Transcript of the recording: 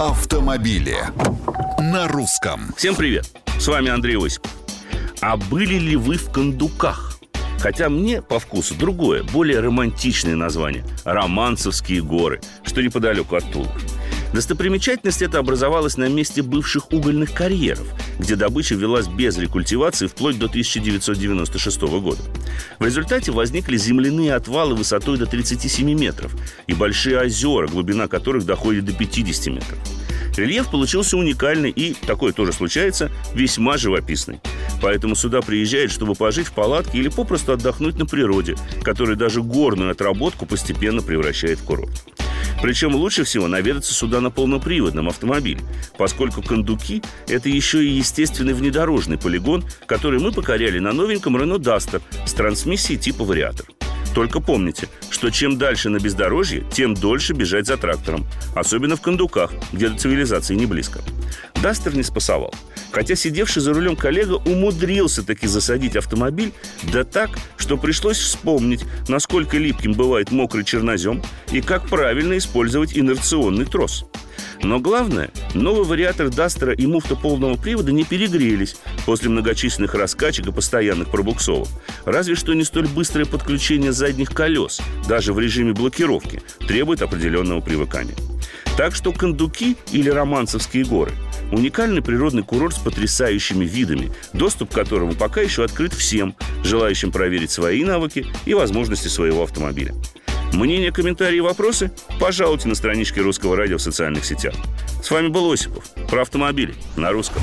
автомобили на русском. Всем привет! С вами Андрей Осипов. А были ли вы в кондуках? Хотя мне по вкусу другое, более романтичное название – Романцевские горы, что неподалеку от Тулы. Достопримечательность эта образовалась на месте бывших угольных карьеров, где добыча велась без рекультивации вплоть до 1996 года. В результате возникли земляные отвалы высотой до 37 метров и большие озера, глубина которых доходит до 50 метров. Рельеф получился уникальный и, такое тоже случается, весьма живописный. Поэтому сюда приезжают, чтобы пожить в палатке или попросту отдохнуть на природе, которая даже горную отработку постепенно превращает в курорт. Причем лучше всего наведаться сюда на полноприводном автомобиле, поскольку кондуки – это еще и естественный внедорожный полигон, который мы покоряли на новеньком Renault Duster с трансмиссией типа вариатор. Только помните, что чем дальше на бездорожье, тем дольше бежать за трактором. Особенно в кондуках, где до цивилизации не близко. Дастер не спасовал. Хотя сидевший за рулем коллега умудрился таки засадить автомобиль, да так, что пришлось вспомнить, насколько липким бывает мокрый чернозем и как правильно использовать инерционный трос. Но главное, новый вариатор Дастера и муфта полного привода не перегрелись после многочисленных раскачек и постоянных пробуксовок. Разве что не столь быстрое подключение задних колес, даже в режиме блокировки, требует определенного привыкания. Так что Кондуки или Романцевские горы – уникальный природный курорт с потрясающими видами, доступ к которому пока еще открыт всем, желающим проверить свои навыки и возможности своего автомобиля. Мнения, комментарии и вопросы пожалуйте на страничке Русского радио в социальных сетях. С вами был Осипов. Про автомобили на русском.